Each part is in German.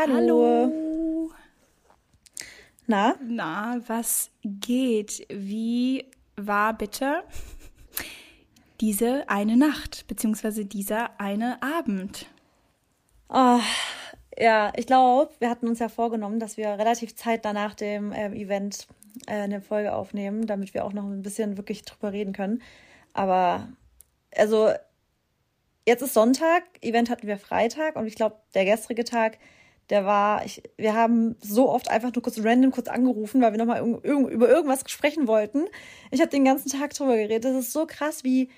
Hallo. Hallo. Na? Na, was geht? Wie war bitte diese eine Nacht, beziehungsweise dieser eine Abend? Oh, ja, ich glaube, wir hatten uns ja vorgenommen, dass wir relativ zeitnah nach dem ähm, Event äh, eine Folge aufnehmen, damit wir auch noch ein bisschen wirklich drüber reden können. Aber, also, jetzt ist Sonntag, Event hatten wir Freitag und ich glaube, der gestrige Tag, der war, ich, wir haben so oft einfach nur kurz random kurz angerufen, weil wir nochmal über irgendwas sprechen wollten. Ich habe den ganzen Tag drüber geredet. Das ist so krass, wie,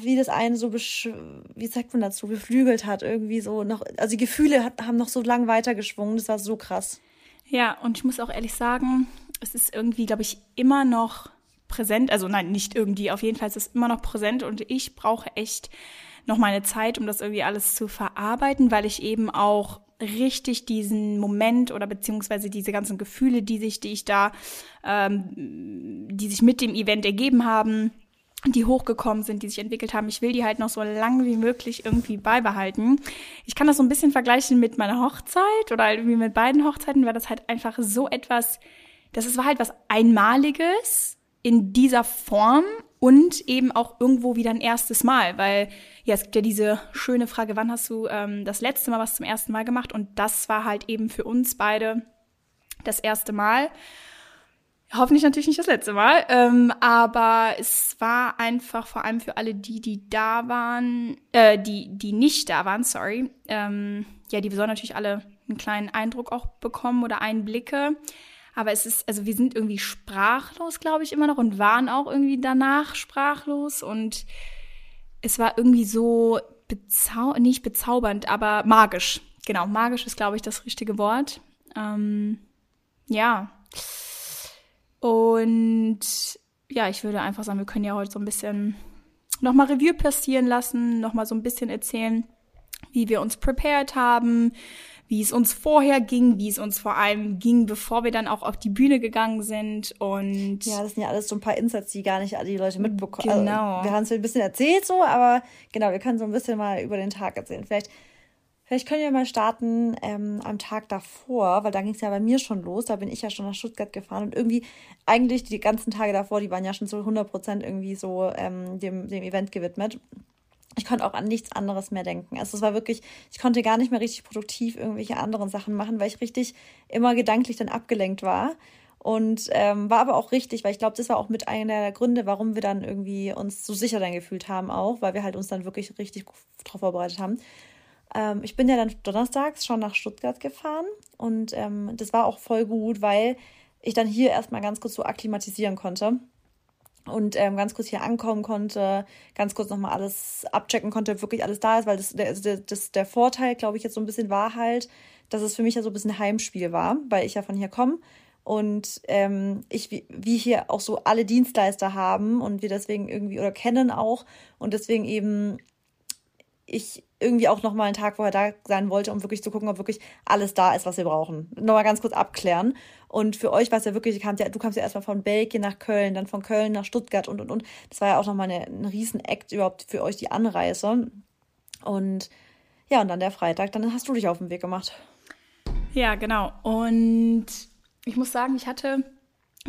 wie das einen so, wie sagt man dazu, beflügelt hat. Irgendwie so noch, also die Gefühle hat, haben noch so lang weitergeschwungen. Das war so krass. Ja, und ich muss auch ehrlich sagen, es ist irgendwie, glaube ich, immer noch präsent. Also nein, nicht irgendwie. Auf jeden Fall ist es immer noch präsent und ich brauche echt noch meine Zeit, um das irgendwie alles zu verarbeiten, weil ich eben auch richtig diesen Moment oder beziehungsweise diese ganzen Gefühle, die sich, die ich da, ähm, die sich mit dem Event ergeben haben, die hochgekommen sind, die sich entwickelt haben. Ich will die halt noch so lange wie möglich irgendwie beibehalten. Ich kann das so ein bisschen vergleichen mit meiner Hochzeit oder irgendwie mit beiden Hochzeiten, weil das halt einfach so etwas, das war halt was Einmaliges in dieser Form und eben auch irgendwo wieder ein erstes Mal, weil ja, es gibt ja diese schöne Frage, wann hast du ähm, das letzte Mal was zum ersten Mal gemacht? Und das war halt eben für uns beide das erste Mal. Hoffentlich natürlich nicht das letzte Mal, ähm, aber es war einfach vor allem für alle die, die da waren, äh, die, die nicht da waren, sorry. Ähm, ja, die sollen natürlich alle einen kleinen Eindruck auch bekommen oder Einblicke. Aber es ist, also wir sind irgendwie sprachlos, glaube ich, immer noch und waren auch irgendwie danach sprachlos und es war irgendwie so bezau nicht bezaubernd, aber magisch. Genau, magisch ist, glaube ich, das richtige Wort. Ähm, ja. Und ja, ich würde einfach sagen, wir können ja heute so ein bisschen nochmal Review passieren lassen, nochmal so ein bisschen erzählen, wie wir uns prepared haben, wie es uns vorher ging, wie es uns vor allem ging, bevor wir dann auch auf die Bühne gegangen sind. Und ja, das sind ja alles so ein paar Insights, die gar nicht alle die Leute mitbekommen. Also, genau. Also, wir haben es ein bisschen erzählt so, aber genau, wir können so ein bisschen mal über den Tag erzählen. Vielleicht Vielleicht können wir mal starten ähm, am Tag davor, weil da ging es ja bei mir schon los. Da bin ich ja schon nach Stuttgart gefahren und irgendwie eigentlich die ganzen Tage davor, die waren ja schon so 100 Prozent irgendwie so ähm, dem, dem Event gewidmet ich konnte auch an nichts anderes mehr denken. Also es war wirklich, ich konnte gar nicht mehr richtig produktiv irgendwelche anderen Sachen machen, weil ich richtig immer gedanklich dann abgelenkt war. Und ähm, war aber auch richtig, weil ich glaube, das war auch mit einer der Gründe, warum wir dann irgendwie uns so sicher dann gefühlt haben, auch, weil wir halt uns dann wirklich richtig darauf vorbereitet haben. Ähm, ich bin ja dann donnerstags schon nach Stuttgart gefahren und ähm, das war auch voll gut, weil ich dann hier erstmal ganz kurz so akklimatisieren konnte und ähm, ganz kurz hier ankommen konnte, ganz kurz nochmal alles abchecken konnte, ob wirklich alles da ist, weil das, der, das, der Vorteil, glaube ich, jetzt so ein bisschen war halt, dass es für mich ja so ein bisschen Heimspiel war, weil ich ja von hier komme und ähm, ich, wie, wie hier auch so alle Dienstleister haben und wir deswegen irgendwie oder kennen auch und deswegen eben ich irgendwie auch nochmal einen Tag vorher da sein wollte, um wirklich zu gucken, ob wirklich alles da ist, was wir brauchen. Nochmal ganz kurz abklären. Und für euch war es ja wirklich, du kamst ja erstmal von Belgien nach Köln, dann von Köln nach Stuttgart und und und. Das war ja auch nochmal ein Riesen-Act überhaupt für euch, die Anreise. Und ja, und dann der Freitag, dann hast du dich auf den Weg gemacht. Ja, genau. Und ich muss sagen, ich hatte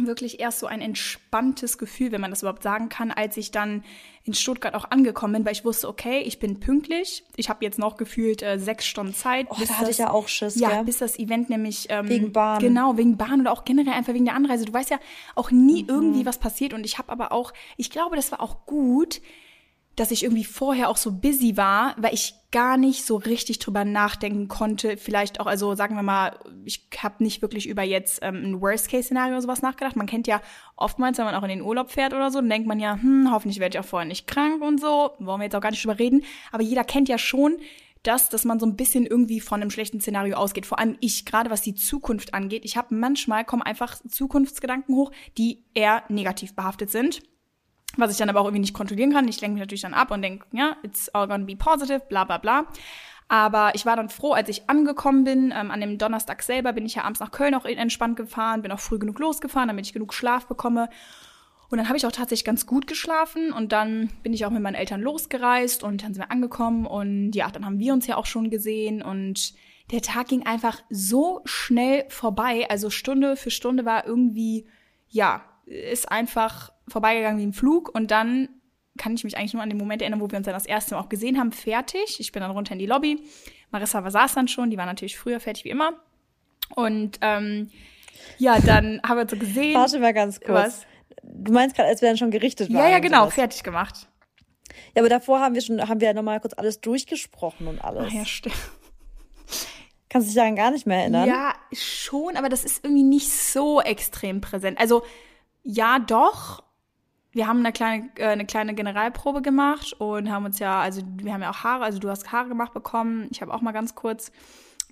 wirklich erst so ein entspanntes Gefühl, wenn man das überhaupt sagen kann, als ich dann in Stuttgart auch angekommen bin, weil ich wusste, okay, ich bin pünktlich. Ich habe jetzt noch gefühlt äh, sechs Stunden Zeit. Oh, da hatte das, ich ja auch Schiss. Ja, gell? bis das Event nämlich ähm, wegen Bahn. Genau, wegen Bahn oder auch generell einfach wegen der Anreise. Du weißt ja auch nie mhm. irgendwie, was passiert. Und ich habe aber auch, ich glaube, das war auch gut, dass ich irgendwie vorher auch so busy war, weil ich gar nicht so richtig drüber nachdenken konnte. Vielleicht auch, also sagen wir mal, ich habe nicht wirklich über jetzt ähm, ein Worst-Case-Szenario oder sowas nachgedacht. Man kennt ja oftmals, wenn man auch in den Urlaub fährt oder so, dann denkt man ja, hm, hoffentlich werde ich auch vorher nicht krank und so. Wollen wir jetzt auch gar nicht drüber reden. Aber jeder kennt ja schon das, dass man so ein bisschen irgendwie von einem schlechten Szenario ausgeht. Vor allem ich, gerade was die Zukunft angeht. Ich habe manchmal kommen einfach Zukunftsgedanken hoch, die eher negativ behaftet sind was ich dann aber auch irgendwie nicht kontrollieren kann. Ich lenke mich natürlich dann ab und denke, ja, it's all gonna be positive, bla bla bla. Aber ich war dann froh, als ich angekommen bin. Ähm, an dem Donnerstag selber bin ich ja abends nach Köln auch entspannt gefahren, bin auch früh genug losgefahren, damit ich genug Schlaf bekomme. Und dann habe ich auch tatsächlich ganz gut geschlafen und dann bin ich auch mit meinen Eltern losgereist und dann sind wir angekommen und ja, dann haben wir uns ja auch schon gesehen und der Tag ging einfach so schnell vorbei. Also Stunde für Stunde war irgendwie, ja, ist einfach vorbeigegangen wie ein Flug. Und dann kann ich mich eigentlich nur an den Moment erinnern, wo wir uns dann das erste Mal auch gesehen haben, fertig. Ich bin dann runter in die Lobby. Marissa saß dann schon, die war natürlich früher fertig wie immer. Und ähm, ja, dann haben wir so gesehen. Warte mal ganz kurz. Was? Du meinst gerade, als wir dann schon gerichtet waren? Ja, ja, genau, fertig gemacht. Ja, aber davor haben wir schon, haben wir ja nochmal kurz alles durchgesprochen und alles. Ach ja, stimmt. Kannst du dich daran gar nicht mehr erinnern? Ja, schon, aber das ist irgendwie nicht so extrem präsent. Also, ja, doch. Wir haben eine kleine, äh, eine kleine Generalprobe gemacht und haben uns ja, also wir haben ja auch Haare, also du hast Haare gemacht bekommen. Ich habe auch mal ganz kurz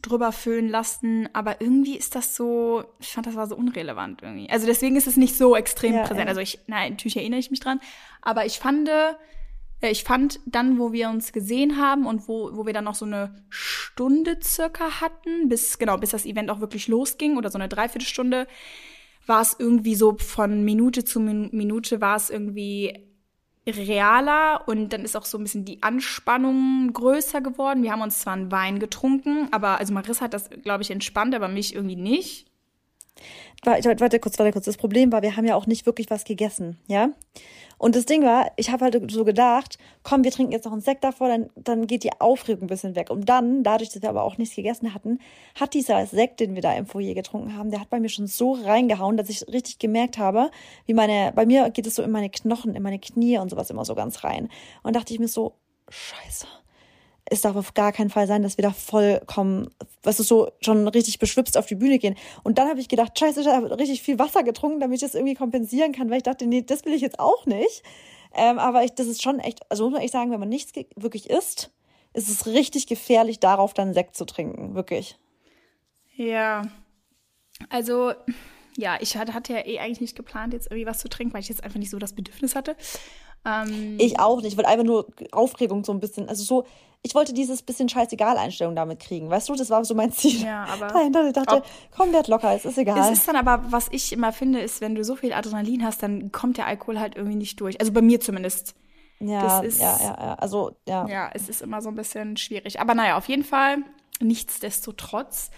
drüber föhnen lassen, aber irgendwie ist das so, ich fand, das war so unrelevant irgendwie. Also deswegen ist es nicht so extrem ja, präsent. Ja. Also ich, nein, natürlich erinnere ich mich dran, aber ich fand, äh, ich fand dann, wo wir uns gesehen haben und wo, wo wir dann noch so eine Stunde circa hatten, bis, genau, bis das Event auch wirklich losging oder so eine Dreiviertelstunde, war es irgendwie so von Minute zu Minute war es irgendwie realer und dann ist auch so ein bisschen die Anspannung größer geworden. Wir haben uns zwar einen Wein getrunken, aber also Marissa hat das, glaube ich, entspannt, aber mich irgendwie nicht. Warte, warte kurz, warte kurz. Das Problem war, wir haben ja auch nicht wirklich was gegessen, ja? Und das Ding war, ich habe halt so gedacht, komm, wir trinken jetzt noch einen Sekt davor, dann, dann geht die Aufregung ein bisschen weg. Und dann, dadurch, dass wir aber auch nichts gegessen hatten, hat dieser Sekt, den wir da im Foyer getrunken haben, der hat bei mir schon so reingehauen, dass ich richtig gemerkt habe, wie meine, bei mir geht es so in meine Knochen, in meine Knie und sowas immer so ganz rein. Und dachte ich mir so, scheiße es darf auf gar keinen Fall sein, dass wir da vollkommen, was ist so, schon richtig beschwipst auf die Bühne gehen. Und dann habe ich gedacht, scheiße, ich habe richtig viel Wasser getrunken, damit ich das irgendwie kompensieren kann, weil ich dachte, nee, das will ich jetzt auch nicht. Ähm, aber ich, das ist schon echt, also muss man echt sagen, wenn man nichts wirklich isst, ist es richtig gefährlich, darauf dann Sekt zu trinken, wirklich. Ja, also ja, ich hatte ja eh eigentlich nicht geplant, jetzt irgendwie was zu trinken, weil ich jetzt einfach nicht so das Bedürfnis hatte. Ähm, ich auch nicht. Ich wollte einfach nur Aufregung so ein bisschen. Also so, ich wollte dieses bisschen Scheißegal-Einstellung damit kriegen. Weißt du, das war so mein Ziel. Ja, aber. Dahinter, ich dachte, ob, komm, werd locker, es ist egal. Es ist dann aber, was ich immer finde, ist, wenn du so viel Adrenalin hast, dann kommt der Alkohol halt irgendwie nicht durch. Also bei mir zumindest. Ja, ist, ja, ja, ja. Also, ja. Ja, es ist immer so ein bisschen schwierig. Aber naja, auf jeden Fall, nichtsdestotrotz,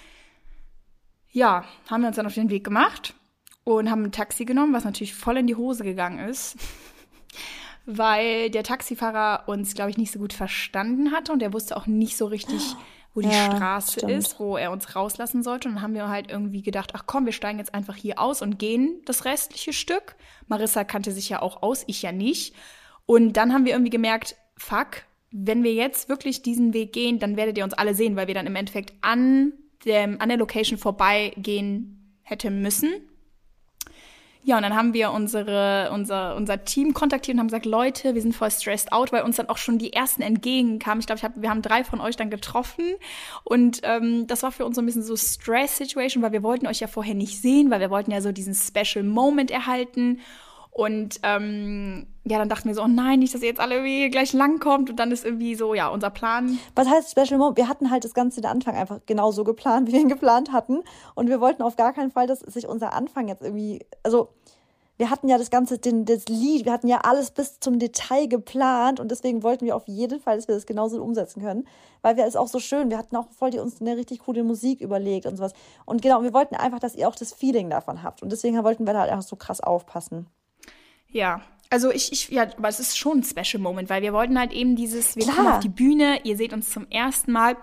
ja, haben wir uns dann auf den Weg gemacht und haben ein Taxi genommen, was natürlich voll in die Hose gegangen ist weil der Taxifahrer uns, glaube ich, nicht so gut verstanden hatte und er wusste auch nicht so richtig, wo die ja, Straße stimmt. ist, wo er uns rauslassen sollte. Und dann haben wir halt irgendwie gedacht, ach komm, wir steigen jetzt einfach hier aus und gehen das restliche Stück. Marissa kannte sich ja auch aus, ich ja nicht. Und dann haben wir irgendwie gemerkt, fuck, wenn wir jetzt wirklich diesen Weg gehen, dann werdet ihr uns alle sehen, weil wir dann im Endeffekt an, dem, an der Location vorbeigehen hätte müssen. Ja, und dann haben wir unsere, unser, unser Team kontaktiert und haben gesagt, Leute, wir sind voll stressed out, weil uns dann auch schon die ersten entgegenkamen. Ich glaube, ich hab, wir haben drei von euch dann getroffen und ähm, das war für uns so ein bisschen so Stress-Situation, weil wir wollten euch ja vorher nicht sehen, weil wir wollten ja so diesen Special Moment erhalten. Und ähm, ja, dann dachten wir so, oh nein, nicht, dass ihr jetzt alle irgendwie gleich langkommt. Und dann ist irgendwie so, ja, unser Plan. Was heißt Special Moment? Wir hatten halt das Ganze den Anfang einfach genau so geplant, wie wir ihn geplant hatten. Und wir wollten auf gar keinen Fall, dass sich unser Anfang jetzt irgendwie, also wir hatten ja das ganze, den, das Lied, wir hatten ja alles bis zum Detail geplant und deswegen wollten wir auf jeden Fall, dass wir das genauso umsetzen können, weil wir es auch so schön, wir hatten auch voll die uns eine richtig coole Musik überlegt und sowas. Und genau, wir wollten einfach, dass ihr auch das Feeling davon habt und deswegen wollten wir da halt einfach so krass aufpassen. Ja, also ich, ich, ja, aber es ist schon ein Special Moment, weil wir wollten halt eben dieses, wir Klar. kommen auf die Bühne, ihr seht uns zum ersten Mal.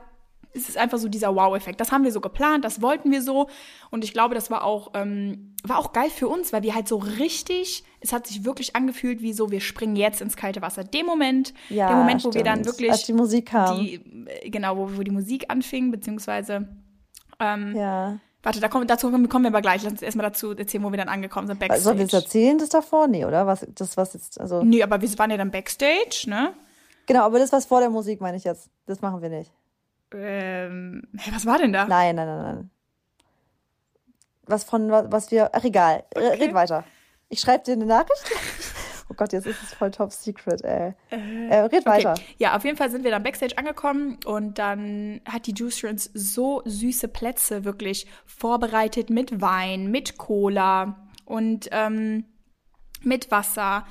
Es ist einfach so dieser Wow-Effekt. Das haben wir so geplant, das wollten wir so. Und ich glaube, das war auch, ähm, war auch geil für uns, weil wir halt so richtig, es hat sich wirklich angefühlt, wie so, wir springen jetzt ins kalte Wasser. Dem Moment, ja, der Moment, stimmt. wo wir dann wirklich. Als die Musik kam. Die, genau, wo, wo die Musik anfing, beziehungsweise. Ähm, ja Warte, da kommen, dazu kommen wir aber gleich. Lass uns erstmal dazu erzählen, wo wir dann angekommen sind. Backstage. Sollen wir jetzt erzählen, das davor? Nee, oder? Was, das, was jetzt, also. Nee, aber wir waren ja dann Backstage, ne? Genau, aber das, was vor der Musik, meine ich jetzt. Das machen wir nicht. Ähm, hey, was war denn da? Nein, nein, nein, nein. Was von, was wir, ach egal, okay. red weiter. Ich schreibe dir eine Nachricht. Oh Gott, jetzt ist es voll top secret, ey. Äh, äh, red weiter. Okay. Ja, auf jeden Fall sind wir dann Backstage angekommen und dann hat die Juice Rins so süße Plätze wirklich vorbereitet mit Wein, mit Cola und ähm, mit Wasser,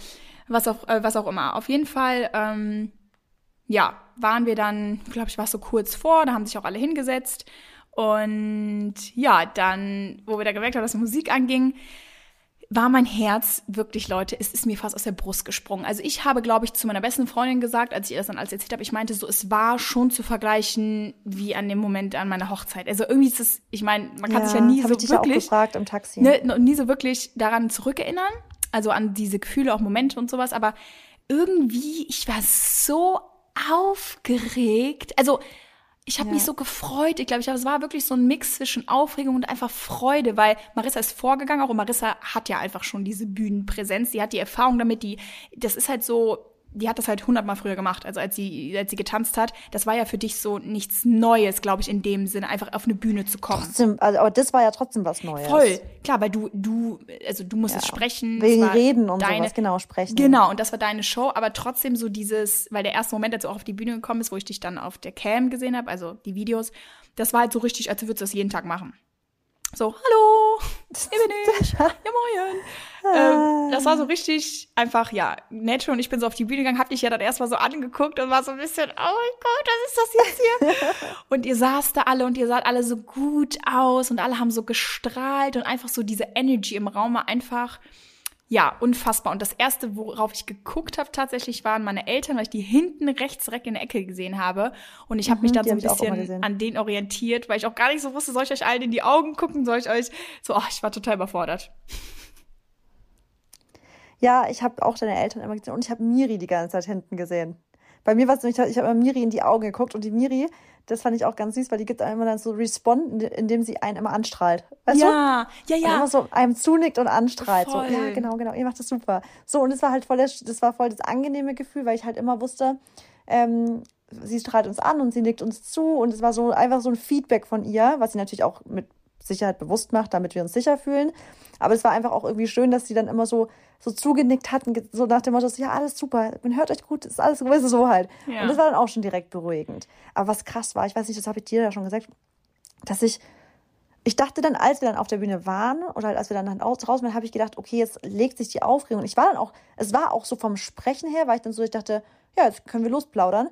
was auch, äh, was auch immer. Auf jeden Fall ähm, ja, waren wir dann, glaube ich, war es so kurz vor, da haben sich auch alle hingesetzt. Und ja, dann, wo wir da gemerkt haben, dass die Musik anging, war mein Herz wirklich, Leute, es ist mir fast aus der Brust gesprungen. Also ich habe, glaube ich, zu meiner besten Freundin gesagt, als ich ihr das dann alles erzählt habe, ich meinte so, es war schon zu vergleichen wie an dem Moment an meiner Hochzeit. Also irgendwie ist es, ich meine, man kann ja, sich ja nie so ich dich wirklich, auch gefragt im Taxi. Ne, nie so wirklich daran zurückerinnern, also an diese Gefühle, auch Momente und sowas, aber irgendwie, ich war so aufgeregt. Also ich habe ja. mich so gefreut. Ich glaube, ich glaube, es war wirklich so ein Mix zwischen Aufregung und einfach Freude, weil Marissa ist vorgegangen, auch und Marissa hat ja einfach schon diese Bühnenpräsenz, die hat die Erfahrung damit, die das ist halt so die hat das halt hundertmal früher gemacht, also als sie, als sie getanzt hat. Das war ja für dich so nichts Neues, glaube ich, in dem Sinne, einfach auf eine Bühne zu kommen. Trotzdem, also, aber das war ja trotzdem was Neues. Voll, klar, weil du, du, also du musstest ja. sprechen. Wegen Reden und deine, sowas, genau, sprechen. Genau, und das war deine Show, aber trotzdem so dieses, weil der erste Moment, als du auch auf die Bühne gekommen bist, wo ich dich dann auf der Cam gesehen habe, also die Videos, das war halt so richtig, als würdest du das jeden Tag machen. So, hallo, hier bin ich. Ja, moin. Ähm, das war so richtig einfach, ja, nett und ich bin so auf die Bühne gegangen, hab dich ja dann erstmal so angeguckt und war so ein bisschen, oh mein Gott, was ist das jetzt hier? und ihr saßt da alle und ihr saht alle so gut aus und alle haben so gestrahlt und einfach so diese Energy im Raum war einfach, ja, unfassbar. Und das erste, worauf ich geguckt habe, tatsächlich waren meine Eltern, weil ich die hinten rechts direkt in der Ecke gesehen habe. Und ich habe mhm, mich dann so ein bisschen an denen orientiert, weil ich auch gar nicht so wusste, soll ich euch allen in die Augen gucken, soll ich euch so, ach, ich war total überfordert. Ja, ich habe auch deine Eltern immer gesehen und ich habe Miri die ganze Zeit hinten gesehen. Bei mir war es nämlich, ich habe immer Miri in die Augen geguckt und die Miri, das fand ich auch ganz süß, weil die gibt einem immer dann so Respond, indem sie einen immer anstrahlt. Weißt ja, du? ja, ja. Und immer so einem zunickt und anstrahlt. Voll. So, ja, genau, genau. Ihr macht das super. So, und es war halt voll das, das war voll das angenehme Gefühl, weil ich halt immer wusste, ähm, sie strahlt uns an und sie nickt uns zu und es war so einfach so ein Feedback von ihr, was sie natürlich auch mit Sicherheit bewusst macht, damit wir uns sicher fühlen. Aber es war einfach auch irgendwie schön, dass sie dann immer so, so zugenickt hatten, so nach dem Motto, ja, alles super, man hört euch gut, ist alles so halt. Ja. Und das war dann auch schon direkt beruhigend. Aber was krass war, ich weiß nicht, das habe ich dir ja schon gesagt, dass ich, ich dachte dann, als wir dann auf der Bühne waren oder als wir dann raus waren, habe ich gedacht, okay, jetzt legt sich die Aufregung. Und ich war dann auch, es war auch so vom Sprechen her, weil ich dann so, ich dachte, ja, jetzt können wir losplaudern.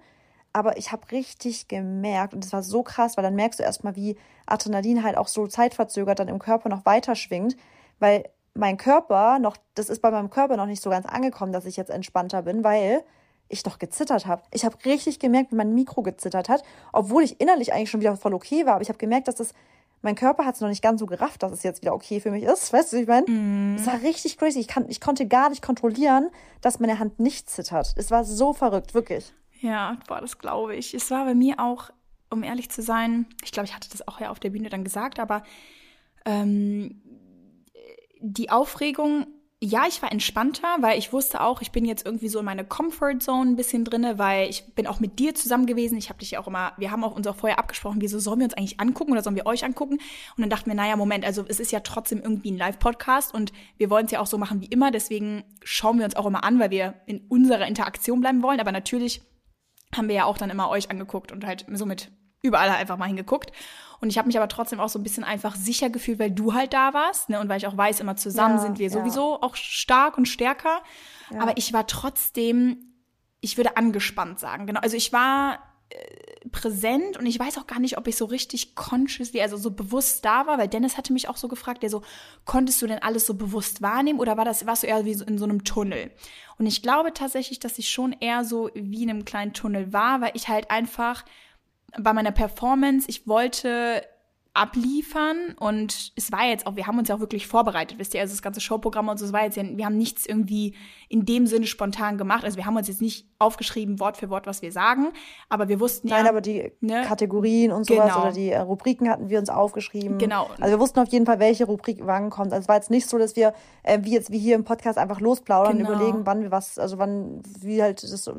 Aber ich habe richtig gemerkt, und das war so krass, weil dann merkst du erstmal, wie Adrenalin halt auch so zeitverzögert dann im Körper noch weiter schwingt, weil mein Körper noch, das ist bei meinem Körper noch nicht so ganz angekommen, dass ich jetzt entspannter bin, weil ich doch gezittert habe. Ich habe richtig gemerkt, wie mein Mikro gezittert hat, obwohl ich innerlich eigentlich schon wieder voll okay war. Aber ich habe gemerkt, dass das, mein Körper hat es noch nicht ganz so gerafft, dass es jetzt wieder okay für mich ist. Weißt du, ich meine? Mm. Es war richtig crazy. Ich, kann, ich konnte gar nicht kontrollieren, dass meine Hand nicht zittert. Es war so verrückt, wirklich. Ja, boah, das glaube ich. Es war bei mir auch, um ehrlich zu sein, ich glaube, ich hatte das auch ja auf der Bühne dann gesagt, aber ähm, die Aufregung, ja, ich war entspannter, weil ich wusste auch, ich bin jetzt irgendwie so in meine Comfort-Zone ein bisschen drinne, weil ich bin auch mit dir zusammen gewesen. Ich habe dich ja auch immer, wir haben auch uns auch vorher abgesprochen, wieso sollen wir uns eigentlich angucken oder sollen wir euch angucken? Und dann dachten wir, naja, Moment, also es ist ja trotzdem irgendwie ein Live-Podcast und wir wollen es ja auch so machen wie immer. Deswegen schauen wir uns auch immer an, weil wir in unserer Interaktion bleiben wollen. Aber natürlich haben wir ja auch dann immer euch angeguckt und halt somit überall einfach mal hingeguckt. Und ich habe mich aber trotzdem auch so ein bisschen einfach sicher gefühlt, weil du halt da warst, ne? Und weil ich auch weiß, immer zusammen ja, sind wir sowieso ja. auch stark und stärker. Ja. Aber ich war trotzdem, ich würde angespannt sagen. Genau. Also ich war präsent und ich weiß auch gar nicht, ob ich so richtig consciously, also so bewusst da war, weil Dennis hatte mich auch so gefragt, der so, konntest du denn alles so bewusst wahrnehmen oder war das, warst du eher wie in so einem Tunnel? Und ich glaube tatsächlich, dass ich schon eher so wie in einem kleinen Tunnel war, weil ich halt einfach bei meiner Performance, ich wollte abliefern und es war jetzt auch, wir haben uns ja auch wirklich vorbereitet, wisst ihr, also das ganze Showprogramm und so, es war jetzt ja, wir haben nichts irgendwie in dem Sinne spontan gemacht, also wir haben uns jetzt nicht aufgeschrieben, Wort für Wort, was wir sagen, aber wir wussten ja. Nein, aber die ne? Kategorien und sowas genau. oder die äh, Rubriken hatten wir uns aufgeschrieben. Genau. Also wir wussten auf jeden Fall, welche Rubrik wann kommt. Also es war jetzt nicht so, dass wir, äh, wie jetzt, wie hier im Podcast einfach losplaudern genau. und überlegen, wann wir was, also wann, wie halt das,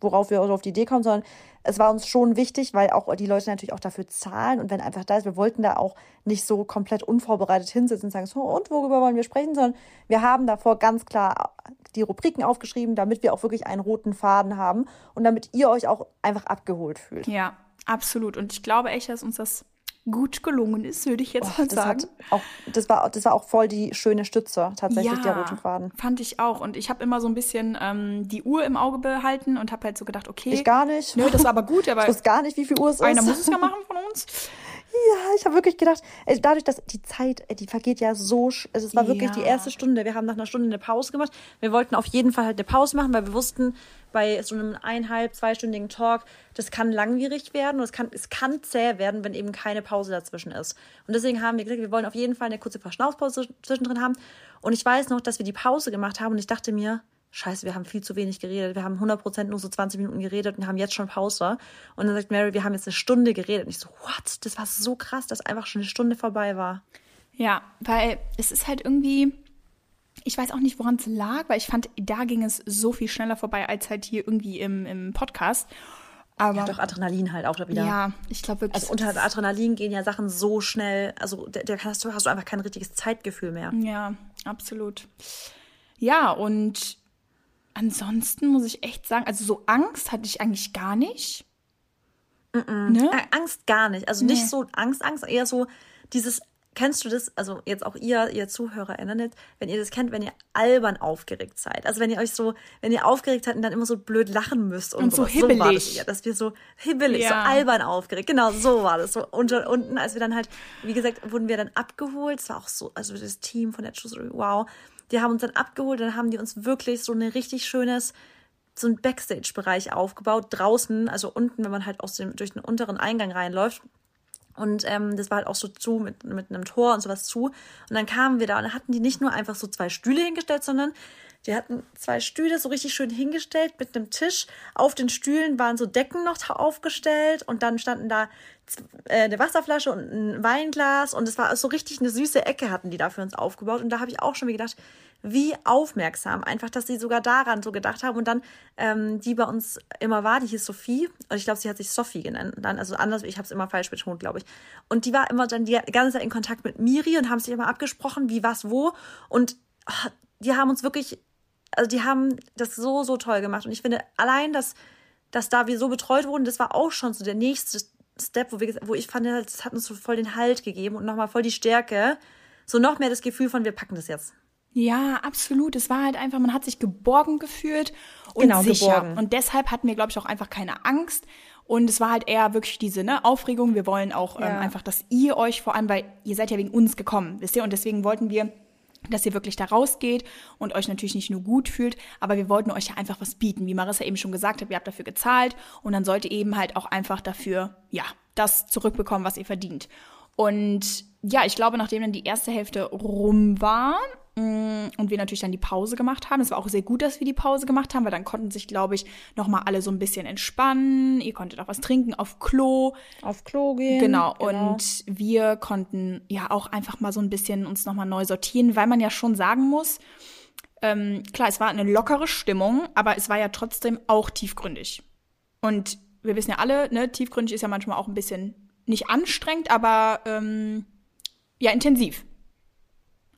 worauf wir auf die Idee kommen, sondern es war uns schon wichtig, weil auch die Leute natürlich auch dafür zahlen und wenn einfach da ist, wir wollten da auch nicht so komplett unvorbereitet hinsitzen und sagen, so, und worüber wollen wir sprechen, sondern wir haben davor ganz klar die Rubriken aufgeschrieben, damit wir auch wirklich einen roten Faden haben und damit ihr euch auch einfach abgeholt fühlt. Ja, absolut. Und ich glaube echt, dass uns das gut gelungen ist, würde ich jetzt oh, mal das sagen. Auch, das, war, das war auch voll die schöne Stütze, tatsächlich, ja, der rote Faden. fand ich auch. Und ich habe immer so ein bisschen ähm, die Uhr im Auge behalten und habe halt so gedacht, okay. Ich gar nicht. Nö, das war aber gut. Aber ich wusste gar nicht, wie viel Uhr es ist. Einer muss es ja machen von uns. Ja, ich habe wirklich gedacht, dadurch, dass die Zeit, die vergeht ja so, also es war wirklich ja. die erste Stunde. Wir haben nach einer Stunde eine Pause gemacht. Wir wollten auf jeden Fall halt eine Pause machen, weil wir wussten, bei so einem eineinhalb, zweistündigen Talk, das kann langwierig werden und es kann, es kann zäh werden, wenn eben keine Pause dazwischen ist. Und deswegen haben wir gesagt, wir wollen auf jeden Fall eine kurze Verschnaufpause zwischendrin haben. Und ich weiß noch, dass wir die Pause gemacht haben und ich dachte mir, Scheiße, wir haben viel zu wenig geredet. Wir haben 100% nur so 20 Minuten geredet und haben jetzt schon Pause. Und dann sagt Mary, wir haben jetzt eine Stunde geredet. Und ich so, what? Das war so krass, dass einfach schon eine Stunde vorbei war. Ja, weil es ist halt irgendwie, ich weiß auch nicht, woran es lag, weil ich fand, da ging es so viel schneller vorbei als halt hier irgendwie im, im Podcast. Aber ja, doch Adrenalin halt auch da wieder. Ja, ich glaube wirklich. Also unter Adrenalin gehen ja Sachen so schnell, also da hast du, hast du einfach kein richtiges Zeitgefühl mehr. Ja, absolut. Ja, und ansonsten muss ich echt sagen, also so Angst hatte ich eigentlich gar nicht. Mm -mm. Ne? Angst gar nicht. Also nee. nicht so Angst, Angst, eher so dieses, kennst du das, also jetzt auch ihr, ihr ZuhörerInnen, wenn ihr das kennt, wenn ihr albern aufgeregt seid. Also wenn ihr euch so, wenn ihr aufgeregt seid und dann immer so blöd lachen müsst und, und so hibbelig. So war das eher, dass wir so hibbelig, ja. so albern aufgeregt. Genau, so war das. So unter, unten, als wir dann halt, wie gesagt, wurden wir dann abgeholt. Es war auch so, also das Team von der Story, wow. Die haben uns dann abgeholt, dann haben die uns wirklich so ein richtig schönes, so ein Backstage-Bereich aufgebaut, draußen, also unten, wenn man halt aus dem, durch den unteren Eingang reinläuft. Und ähm, das war halt auch so zu mit, mit einem Tor und sowas zu. Und dann kamen wir da und dann hatten die nicht nur einfach so zwei Stühle hingestellt, sondern die hatten zwei Stühle so richtig schön hingestellt mit einem Tisch. Auf den Stühlen waren so Decken noch aufgestellt und dann standen da äh, eine Wasserflasche und ein Weinglas und es war so richtig eine süße Ecke hatten die da für uns aufgebaut. Und da habe ich auch schon wieder gedacht, wie aufmerksam. Einfach, dass sie sogar daran so gedacht haben. Und dann, ähm, die bei uns immer war, die hieß Sophie. Und ich glaube, sie hat sich Sophie genannt. Dann, also anders, ich habe es immer falsch betont, glaube ich. Und die war immer dann die ganze Zeit in Kontakt mit Miri und haben sich immer abgesprochen, wie was wo. Und oh, die haben uns wirklich also die haben das so, so toll gemacht. Und ich finde, allein, dass, dass da wir so betreut wurden, das war auch schon so der nächste Step, wo, wir, wo ich fand, das hat uns so voll den Halt gegeben und nochmal voll die Stärke. So noch mehr das Gefühl von, wir packen das jetzt. Ja, absolut. Es war halt einfach, man hat sich geborgen gefühlt und genau, sicher. Geborgen. Und deshalb hatten wir, glaube ich, auch einfach keine Angst. Und es war halt eher wirklich diese ne, Aufregung. Wir wollen auch ähm, ja. ähm, einfach, dass ihr euch vor allem, weil ihr seid ja wegen uns gekommen, wisst ihr? Und deswegen wollten wir dass ihr wirklich da rausgeht und euch natürlich nicht nur gut fühlt, aber wir wollten euch ja einfach was bieten. Wie Marissa eben schon gesagt hat, ihr habt dafür gezahlt und dann sollt ihr eben halt auch einfach dafür, ja, das zurückbekommen, was ihr verdient. Und ja, ich glaube, nachdem dann die erste Hälfte rum war, und wir natürlich dann die Pause gemacht haben. Es war auch sehr gut, dass wir die Pause gemacht haben, weil dann konnten sich, glaube ich, nochmal alle so ein bisschen entspannen. Ihr konntet auch was trinken auf Klo. Auf Klo gehen. Genau. genau. Und wir konnten ja auch einfach mal so ein bisschen uns nochmal neu sortieren, weil man ja schon sagen muss, ähm, klar, es war eine lockere Stimmung, aber es war ja trotzdem auch tiefgründig. Und wir wissen ja alle, ne, tiefgründig ist ja manchmal auch ein bisschen nicht anstrengend, aber ähm, ja intensiv.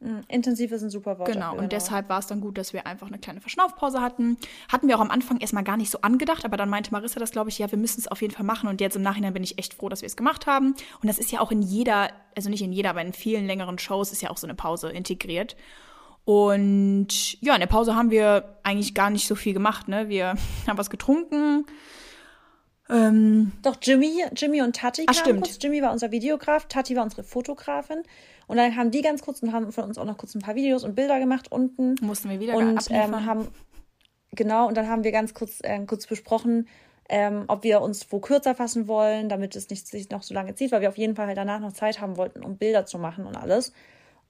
Mm, intensiv ist ein super Wort. Genau, dafür, und deshalb war es dann gut, dass wir einfach eine kleine Verschnaufpause hatten. Hatten wir auch am Anfang erstmal gar nicht so angedacht, aber dann meinte Marissa das, glaube ich, ja, wir müssen es auf jeden Fall machen. Und jetzt im Nachhinein bin ich echt froh, dass wir es gemacht haben. Und das ist ja auch in jeder, also nicht in jeder, aber in vielen längeren Shows ist ja auch so eine Pause integriert. Und ja, in der Pause haben wir eigentlich gar nicht so viel gemacht. Ne? Wir haben was getrunken. Ähm, Doch, Jimmy, Jimmy und Tati Ach, stimmt. Kurz. Jimmy war unser Videograf, Tati war unsere Fotografin. Und dann haben die ganz kurz und haben von uns auch noch kurz ein paar Videos und Bilder gemacht unten. Mussten wir wieder und ähm, haben genau und dann haben wir ganz kurz äh, kurz besprochen, ähm, ob wir uns wo kürzer fassen wollen, damit es nicht sich noch so lange zieht, weil wir auf jeden Fall halt danach noch Zeit haben wollten, um Bilder zu machen und alles.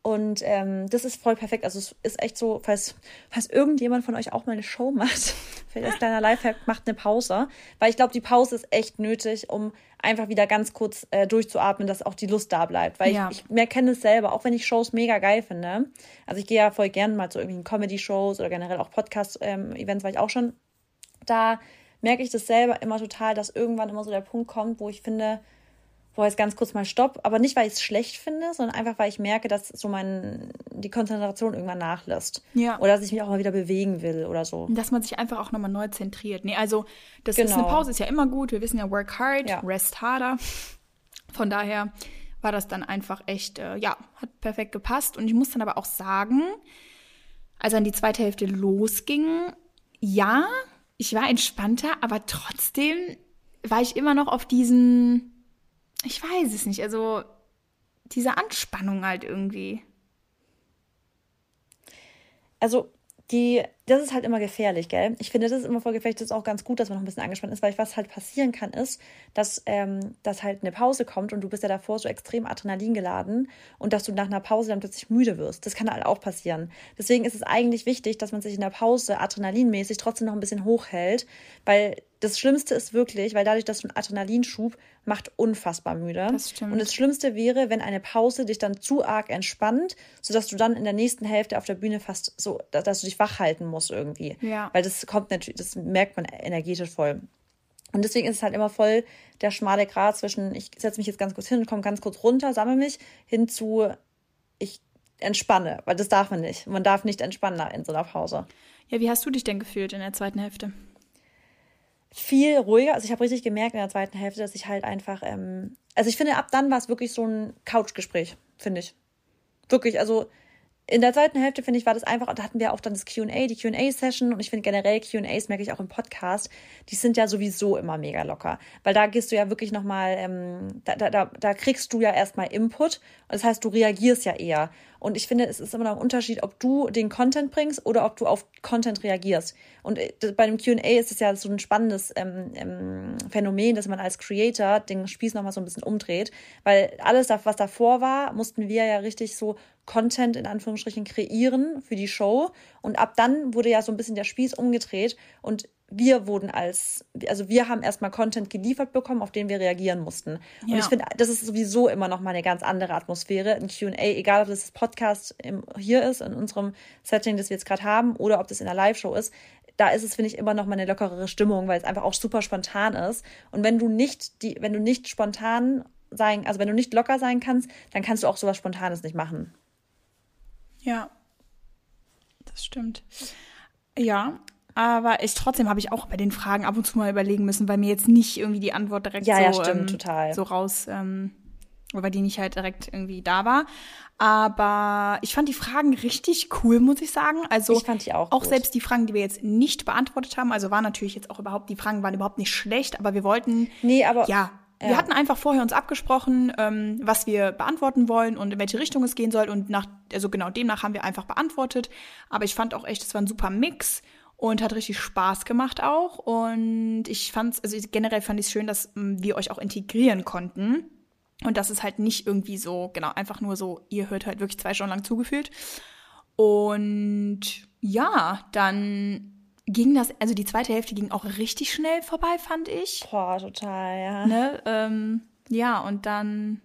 Und ähm, das ist voll perfekt. Also es ist echt so, falls, falls irgendjemand von euch auch mal eine Show macht, vielleicht als kleiner Lifehack, macht eine Pause. Weil ich glaube, die Pause ist echt nötig, um einfach wieder ganz kurz äh, durchzuatmen, dass auch die Lust da bleibt. Weil ja. ich, ich mehr kenne es selber, auch wenn ich Shows mega geil finde. Also ich gehe ja voll gern mal zu irgendwelchen Comedy-Shows oder generell auch Podcast-Events, ähm, war ich auch schon. Da merke ich das selber immer total, dass irgendwann immer so der Punkt kommt, wo ich finde, wo jetzt ganz kurz mal Stopp, aber nicht, weil ich es schlecht finde, sondern einfach, weil ich merke, dass so mein, die Konzentration irgendwann nachlässt. Ja. Oder dass ich mich auch mal wieder bewegen will oder so. Dass man sich einfach auch nochmal neu zentriert. Nee, also, das genau. ist eine Pause ist ja immer gut. Wir wissen ja, work hard, ja. rest harder. Von daher war das dann einfach echt, äh, ja, hat perfekt gepasst. Und ich muss dann aber auch sagen, als dann die zweite Hälfte losging, ja, ich war entspannter, aber trotzdem war ich immer noch auf diesen, ich weiß es nicht, also diese Anspannung halt irgendwie. Also die, das ist halt immer gefährlich, gell? Ich finde, das ist immer voll gefährlich. Das ist auch ganz gut, dass man noch ein bisschen angespannt ist, weil was halt passieren kann, ist, dass, ähm, dass halt eine Pause kommt und du bist ja davor so extrem Adrenalin geladen und dass du nach einer Pause dann plötzlich müde wirst. Das kann halt auch passieren. Deswegen ist es eigentlich wichtig, dass man sich in der Pause adrenalinmäßig trotzdem noch ein bisschen hochhält, weil das Schlimmste ist wirklich, weil dadurch, dass du einen Adrenalinschub macht unfassbar müde. Das stimmt. Und das Schlimmste wäre, wenn eine Pause dich dann zu arg entspannt, sodass du dann in der nächsten Hälfte auf der Bühne fast so, dass du dich wach halten musst irgendwie. Ja. Weil das kommt natürlich, das merkt man energetisch voll. Und deswegen ist es halt immer voll der schmale Grat zwischen, ich setze mich jetzt ganz kurz hin und komme ganz kurz runter, sammle mich, hin zu, ich entspanne, weil das darf man nicht. Man darf nicht entspannen in so einer Pause. Ja, wie hast du dich denn gefühlt in der zweiten Hälfte? viel ruhiger. Also ich habe richtig gemerkt in der zweiten Hälfte, dass ich halt einfach, ähm, also ich finde, ab dann war es wirklich so ein Couchgespräch, finde ich. Wirklich, also in der zweiten Hälfte, finde ich, war das einfach, da hatten wir auch dann das QA, die QA-Session und ich finde generell QAs, merke ich auch im Podcast, die sind ja sowieso immer mega locker. Weil da gehst du ja wirklich nochmal, ähm, da, da, da kriegst du ja erstmal Input das heißt, du reagierst ja eher. Und ich finde, es ist immer noch ein Unterschied, ob du den Content bringst oder ob du auf Content reagierst. Und äh, bei dem QA ist es ja so ein spannendes ähm, ähm, Phänomen, dass man als Creator den Spieß nochmal so ein bisschen umdreht. Weil alles, was davor war, mussten wir ja richtig so Content in Anführungsstrichen kreieren für die Show. Und ab dann wurde ja so ein bisschen der Spieß umgedreht und wir wurden als, also wir haben erstmal Content geliefert bekommen, auf den wir reagieren mussten. Ja. Und ich finde, das ist sowieso immer noch mal eine ganz andere Atmosphäre. Ein QA, egal ob das, das Podcast im, hier ist, in unserem Setting, das wir jetzt gerade haben, oder ob das in der Live-Show ist, da ist es, finde ich, immer noch mal eine lockerere Stimmung, weil es einfach auch super spontan ist. Und wenn du nicht die, wenn du nicht spontan sein, also wenn du nicht locker sein kannst, dann kannst du auch sowas Spontanes nicht machen. Ja, das stimmt. Ja, aber ich trotzdem habe ich auch bei den Fragen ab und zu mal überlegen müssen, weil mir jetzt nicht irgendwie die Antwort direkt ja, so, ja, stimmt, ähm, total. so raus, ähm, weil die nicht halt direkt irgendwie da war. Aber ich fand die Fragen richtig cool, muss ich sagen. Also ich fand die auch. Auch gut. selbst die Fragen, die wir jetzt nicht beantwortet haben, also waren natürlich jetzt auch überhaupt, die Fragen waren überhaupt nicht schlecht, aber wir wollten. Nee, aber. Ja, ja. Wir hatten einfach vorher uns abgesprochen, ähm, was wir beantworten wollen und in welche Richtung es gehen soll. Und nach, also genau demnach haben wir einfach beantwortet. Aber ich fand auch echt, es war ein super Mix und hat richtig Spaß gemacht auch. Und ich fand's, also generell fand ich es schön, dass ähm, wir euch auch integrieren konnten. Und das ist halt nicht irgendwie so, genau, einfach nur so, ihr hört halt wirklich zwei Stunden lang zugefühlt. Und ja, dann ging das, also die zweite Hälfte ging auch richtig schnell vorbei, fand ich. Boah, total, ja. Ne? Ähm, ja, und dann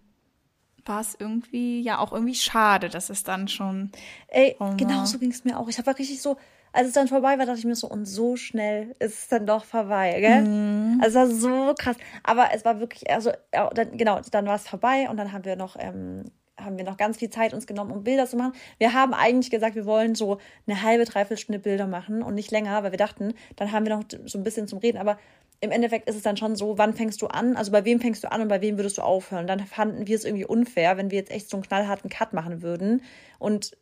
war es irgendwie, ja, auch irgendwie schade, dass es dann schon. Ey, genau so ging es mir auch. Ich habe richtig so, als es dann vorbei war, dachte ich mir so, und so schnell ist es dann doch vorbei, gell? Mhm. Also es war so krass. Aber es war wirklich, also, dann, genau, dann war es vorbei und dann haben wir noch ähm, haben wir noch ganz viel Zeit uns genommen, um Bilder zu machen. Wir haben eigentlich gesagt, wir wollen so eine halbe, dreiviertel Stunde Bilder machen und nicht länger, weil wir dachten, dann haben wir noch so ein bisschen zum Reden. Aber im Endeffekt ist es dann schon so, wann fängst du an? Also bei wem fängst du an und bei wem würdest du aufhören? Dann fanden wir es irgendwie unfair, wenn wir jetzt echt so einen knallharten Cut machen würden und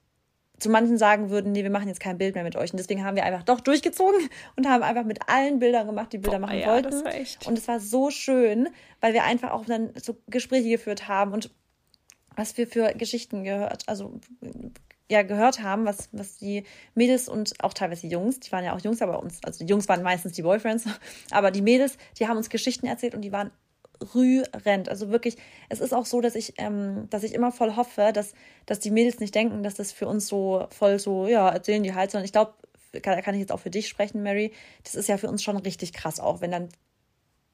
zu manchen sagen würden, nee, wir machen jetzt kein Bild mehr mit euch. Und deswegen haben wir einfach doch durchgezogen und haben einfach mit allen Bildern gemacht, die Bilder Boah, machen ja, wollten. Und es war so schön, weil wir einfach auch dann so Gespräche geführt haben und was wir für Geschichten gehört, also ja, gehört haben, was, was die Mädels und auch teilweise die Jungs, die waren ja auch Jungs, aber uns, also die Jungs waren meistens die Boyfriends, aber die Mädels, die haben uns Geschichten erzählt und die waren rührend. Also wirklich, es ist auch so, dass ich, ähm, dass ich immer voll hoffe, dass, dass die Mädels nicht denken, dass das für uns so voll so, ja, erzählen die halt, sondern ich glaube, kann, kann ich jetzt auch für dich sprechen, Mary, das ist ja für uns schon richtig krass auch, wenn dann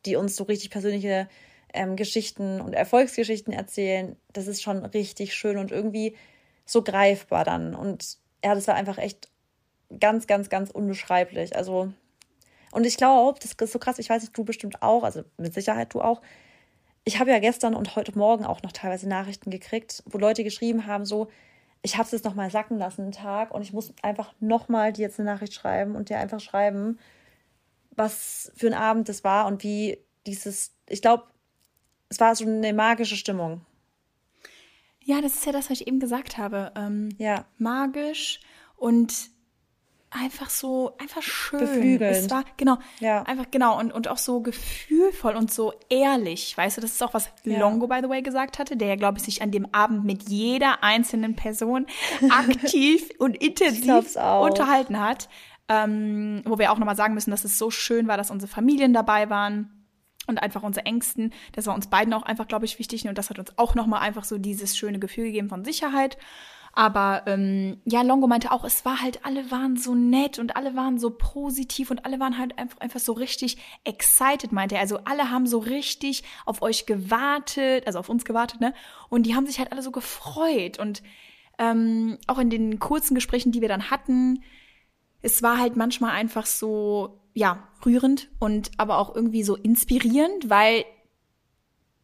die uns so richtig persönliche ähm, Geschichten und Erfolgsgeschichten erzählen, das ist schon richtig schön und irgendwie so greifbar dann. Und ja, das war einfach echt ganz, ganz, ganz unbeschreiblich. Also, und ich glaube, das ist so krass, ich weiß nicht, du bestimmt auch, also mit Sicherheit du auch. Ich habe ja gestern und heute Morgen auch noch teilweise Nachrichten gekriegt, wo Leute geschrieben haben, so, ich habe es jetzt nochmal sacken lassen, einen Tag, und ich muss einfach nochmal dir jetzt eine Nachricht schreiben und dir einfach schreiben, was für ein Abend das war und wie dieses, ich glaube, es war so eine magische Stimmung. Ja, das ist ja das, was ich eben gesagt habe. Ähm, ja. Magisch und einfach so, einfach schön. Beflügelnd. Es war, genau, ja. einfach, genau, und, und auch so gefühlvoll und so ehrlich. Weißt du, das ist auch, was ja. Longo, by the way, gesagt hatte, der ja, glaube ich, sich an dem Abend mit jeder einzelnen Person aktiv und intensiv unterhalten hat. Ähm, wo wir auch nochmal sagen müssen, dass es so schön war, dass unsere Familien dabei waren und einfach unsere Ängsten. Das war uns beiden auch einfach, glaube ich, wichtig. Und das hat uns auch nochmal einfach so dieses schöne Gefühl gegeben von Sicherheit. Aber ähm, ja, Longo meinte auch, es war halt, alle waren so nett und alle waren so positiv und alle waren halt einfach, einfach so richtig excited, meinte er. Also alle haben so richtig auf euch gewartet, also auf uns gewartet, ne? Und die haben sich halt alle so gefreut. Und ähm, auch in den kurzen Gesprächen, die wir dann hatten, es war halt manchmal einfach so, ja, rührend und aber auch irgendwie so inspirierend, weil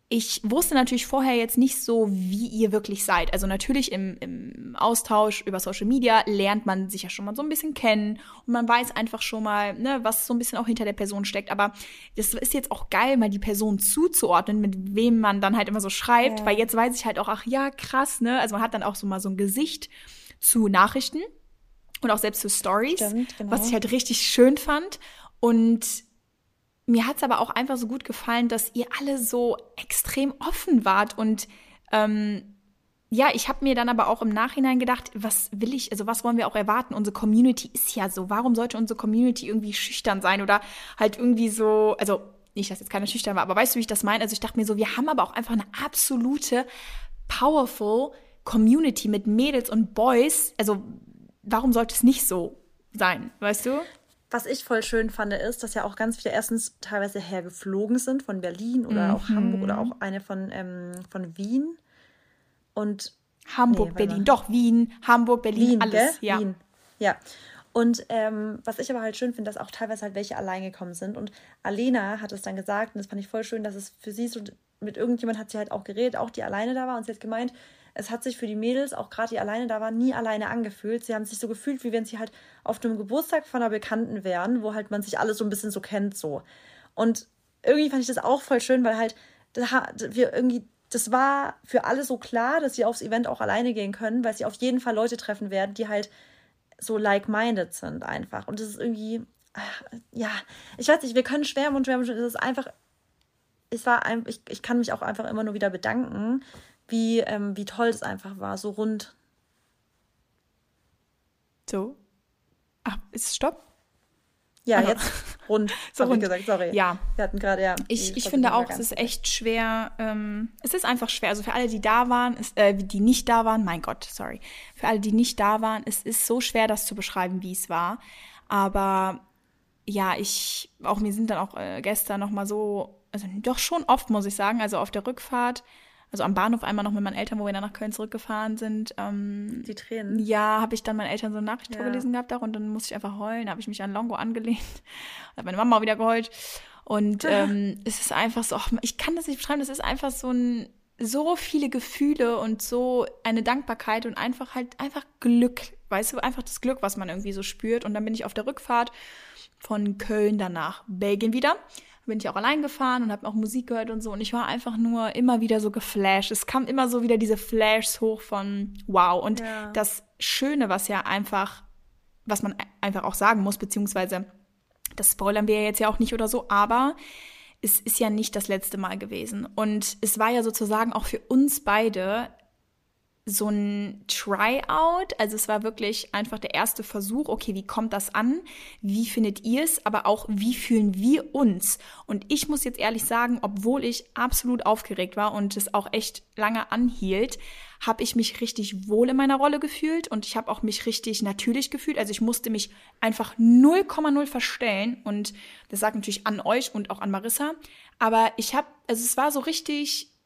ich wusste natürlich vorher jetzt nicht so, wie ihr wirklich seid. Also natürlich im, im Austausch über Social Media lernt man sich ja schon mal so ein bisschen kennen und man weiß einfach schon mal, ne, was so ein bisschen auch hinter der Person steckt. Aber das ist jetzt auch geil, mal die Person zuzuordnen, mit wem man dann halt immer so schreibt, ja. weil jetzt weiß ich halt auch, ach ja, krass, ne? Also man hat dann auch so mal so ein Gesicht zu Nachrichten und auch selbst zu Stories, Stimmt, genau. was ich halt richtig schön fand. Und mir hat es aber auch einfach so gut gefallen, dass ihr alle so extrem offen wart und ähm, ja, ich habe mir dann aber auch im Nachhinein gedacht, was will ich, also was wollen wir auch erwarten? Unsere Community ist ja so. Warum sollte unsere Community irgendwie schüchtern sein oder halt irgendwie so, also nicht, dass jetzt keiner schüchtern war, aber weißt du, wie ich das meine? Also ich dachte mir so, wir haben aber auch einfach eine absolute powerful Community mit Mädels und Boys. Also warum sollte es nicht so sein, weißt du? was ich voll schön fand, ist, dass ja auch ganz viele erstens teilweise hergeflogen sind von Berlin oder mhm. auch Hamburg oder auch eine von, ähm, von Wien. Und Hamburg, nee, Berlin, doch, Wien, Hamburg, Berlin, Wien, alles. Gell? Ja. Wien. Ja. Und ähm, was ich aber halt schön finde, dass auch teilweise halt welche allein gekommen sind. Und Alena hat es dann gesagt, und das fand ich voll schön, dass es für sie so, mit irgendjemand hat sie halt auch geredet, auch die alleine da war. Und sie hat gemeint, es hat sich für die Mädels, auch gerade die alleine da waren, nie alleine angefühlt. Sie haben sich so gefühlt, wie wenn sie halt auf einem Geburtstag von einer Bekannten wären, wo halt man sich alle so ein bisschen so kennt so. Und irgendwie fand ich das auch voll schön, weil halt wir irgendwie das war für alle so klar, dass sie aufs Event auch alleine gehen können, weil sie auf jeden Fall Leute treffen werden, die halt so like-minded sind einfach. Und das ist irgendwie, ach, ja, ich weiß nicht, wir können schwärmen und schwärmen. Es ist einfach, es war ich, ich kann mich auch einfach immer nur wieder bedanken, wie, ähm, wie toll es einfach war, so rund. So. Ach, ist Stopp? Ja, Aha. jetzt rund. so rund. gesagt, sorry. Ja. Wir hatten gerade, ja. Ich, ich finde auch, es ist echt schwer. Ähm, es ist einfach schwer. Also für alle, die da waren, ist, äh, die nicht da waren, mein Gott, sorry. Für alle, die nicht da waren, es ist so schwer, das zu beschreiben, wie es war. Aber ja, ich, auch mir sind dann auch äh, gestern nochmal so, also doch schon oft, muss ich sagen, also auf der Rückfahrt also am Bahnhof einmal noch mit meinen Eltern, wo wir dann nach Köln zurückgefahren sind. Ähm, die Tränen. Ja, habe ich dann meinen Eltern so eine Nachricht ja. vorgelesen gehabt und dann musste ich einfach heulen. Da habe ich mich an Longo angelehnt. Hat meine Mama auch wieder geheult. Und ähm, es ist einfach so, ach, ich kann das nicht beschreiben, das ist einfach so ein so viele Gefühle und so eine Dankbarkeit und einfach halt einfach Glück, weißt du, einfach das Glück, was man irgendwie so spürt. Und dann bin ich auf der Rückfahrt von Köln danach Belgien wieder bin ich auch allein gefahren und habe auch Musik gehört und so. Und ich war einfach nur immer wieder so geflasht. Es kam immer so wieder diese Flashs hoch von wow. Und ja. das Schöne, was ja einfach, was man einfach auch sagen muss, beziehungsweise das spoilern wir ja jetzt ja auch nicht oder so, aber es ist ja nicht das letzte Mal gewesen. Und es war ja sozusagen auch für uns beide so ein Tryout. Also es war wirklich einfach der erste Versuch, okay, wie kommt das an? Wie findet ihr es? Aber auch, wie fühlen wir uns? Und ich muss jetzt ehrlich sagen, obwohl ich absolut aufgeregt war und es auch echt lange anhielt, habe ich mich richtig wohl in meiner Rolle gefühlt und ich habe auch mich richtig natürlich gefühlt. Also ich musste mich einfach 0,0 verstellen und das sagt natürlich an euch und auch an Marissa. Aber ich habe, also es war so richtig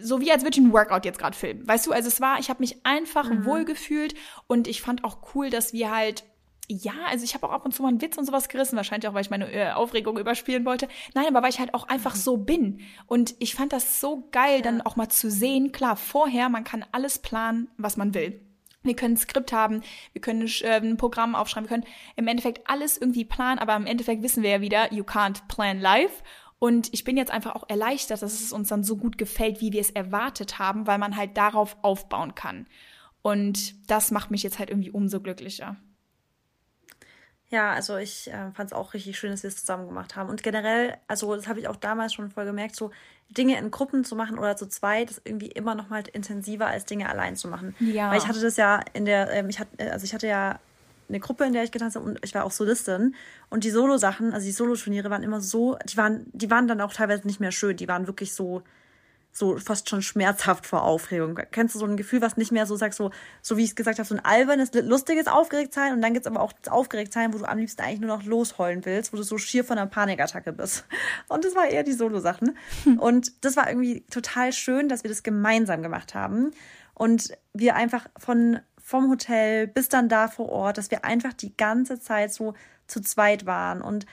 so wie als würde ich ein Workout jetzt gerade filmen. Weißt du, also es war, ich habe mich einfach mhm. wohl gefühlt und ich fand auch cool, dass wir halt ja, also ich habe auch ab und zu mal einen Witz und sowas gerissen, wahrscheinlich auch, weil ich meine äh, Aufregung überspielen wollte. Nein, aber weil ich halt auch einfach mhm. so bin. Und ich fand das so geil, ja. dann auch mal zu sehen. Klar, vorher, man kann alles planen, was man will. Wir können ein Skript haben, wir können äh, ein Programm aufschreiben, wir können im Endeffekt alles irgendwie planen, aber im Endeffekt wissen wir ja wieder, you can't plan life. Und ich bin jetzt einfach auch erleichtert, dass es uns dann so gut gefällt, wie wir es erwartet haben, weil man halt darauf aufbauen kann. Und das macht mich jetzt halt irgendwie umso glücklicher. Ja, also ich äh, fand es auch richtig schön, dass wir es zusammen gemacht haben. Und generell, also das habe ich auch damals schon voll gemerkt, so Dinge in Gruppen zu machen oder zu zweit ist irgendwie immer noch mal intensiver als Dinge allein zu machen. Ja. Weil ich hatte das ja in der, ähm, ich hatte, also ich hatte ja eine Gruppe, in der ich getanzt habe und ich war auch Solistin. Und die Solo-Sachen, also die Solo-Turniere waren immer so, die waren, die waren dann auch teilweise nicht mehr schön. Die waren wirklich so, so fast schon schmerzhaft vor Aufregung. Kennst du so ein Gefühl, was nicht mehr so sagst, so, so wie ich es gesagt habe, so ein albernes, lustiges Aufgeregtsein und dann gibt es aber auch das Aufgeregtsein, wo du am liebsten eigentlich nur noch losheulen willst, wo du so schier von einer Panikattacke bist. Und das war eher die Solo-Sachen. Hm. Und das war irgendwie total schön, dass wir das gemeinsam gemacht haben. Und wir einfach von vom Hotel bis dann da vor Ort, dass wir einfach die ganze Zeit so zu zweit waren und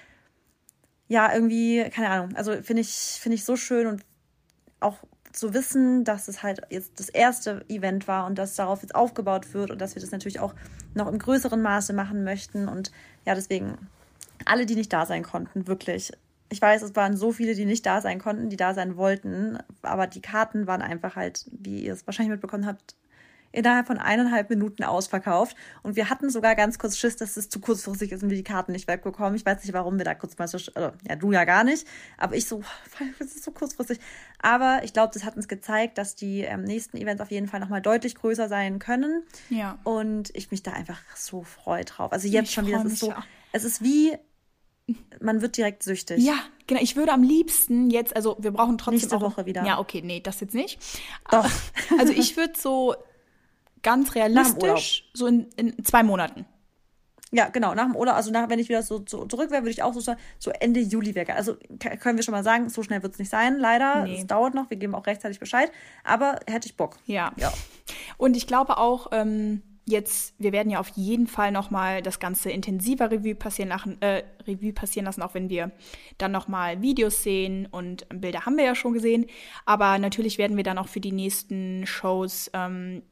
ja, irgendwie, keine Ahnung, also finde ich, finde ich so schön und auch zu wissen, dass es halt jetzt das erste Event war und dass darauf jetzt aufgebaut wird und dass wir das natürlich auch noch im größeren Maße machen möchten und ja, deswegen alle, die nicht da sein konnten, wirklich. Ich weiß, es waren so viele, die nicht da sein konnten, die da sein wollten, aber die Karten waren einfach halt, wie ihr es wahrscheinlich mitbekommen habt, innerhalb von eineinhalb Minuten ausverkauft. Und wir hatten sogar ganz kurz Schiss, dass es zu kurzfristig ist und wir die Karten nicht wegbekommen. Ich weiß nicht, warum wir da kurz mal so, also, ja, du ja gar nicht, aber ich so, es ist so kurzfristig. Aber ich glaube, das hat uns gezeigt, dass die ähm, nächsten Events auf jeden Fall nochmal deutlich größer sein können. Ja. Und ich mich da einfach so freue drauf. Also jetzt ich schon wieder, es ist so, auch. es ist wie man wird direkt süchtig. Ja, genau. Ich würde am liebsten jetzt, also wir brauchen trotzdem. Nächste auch, Woche wieder. Ja, okay, nee, das jetzt nicht. Doch. Also ich würde so ganz realistisch so in, in zwei Monaten. Ja, genau, nach dem Urlaub, also nach, wenn ich wieder so, so zurück wäre, würde ich auch so sagen, so Ende Juli wäre. Also können wir schon mal sagen, so schnell wird es nicht sein, leider. Nee. Es dauert noch, wir geben auch rechtzeitig Bescheid, aber hätte ich Bock. Ja. ja. Und ich glaube auch, ähm, jetzt, wir werden ja auf jeden Fall nochmal das Ganze intensiver Revue passieren, lassen, äh, Revue passieren lassen, auch wenn wir dann nochmal Videos sehen und Bilder haben wir ja schon gesehen. Aber natürlich werden wir dann auch für die nächsten Shows ähm,